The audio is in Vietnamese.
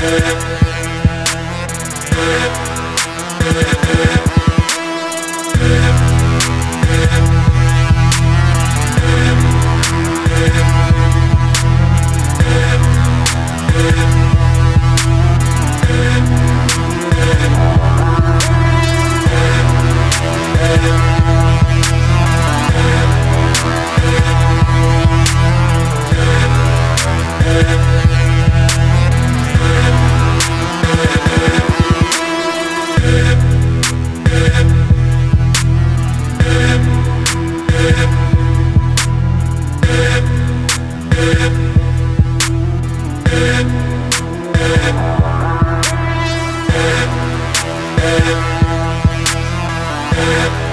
Yeah. Yeah.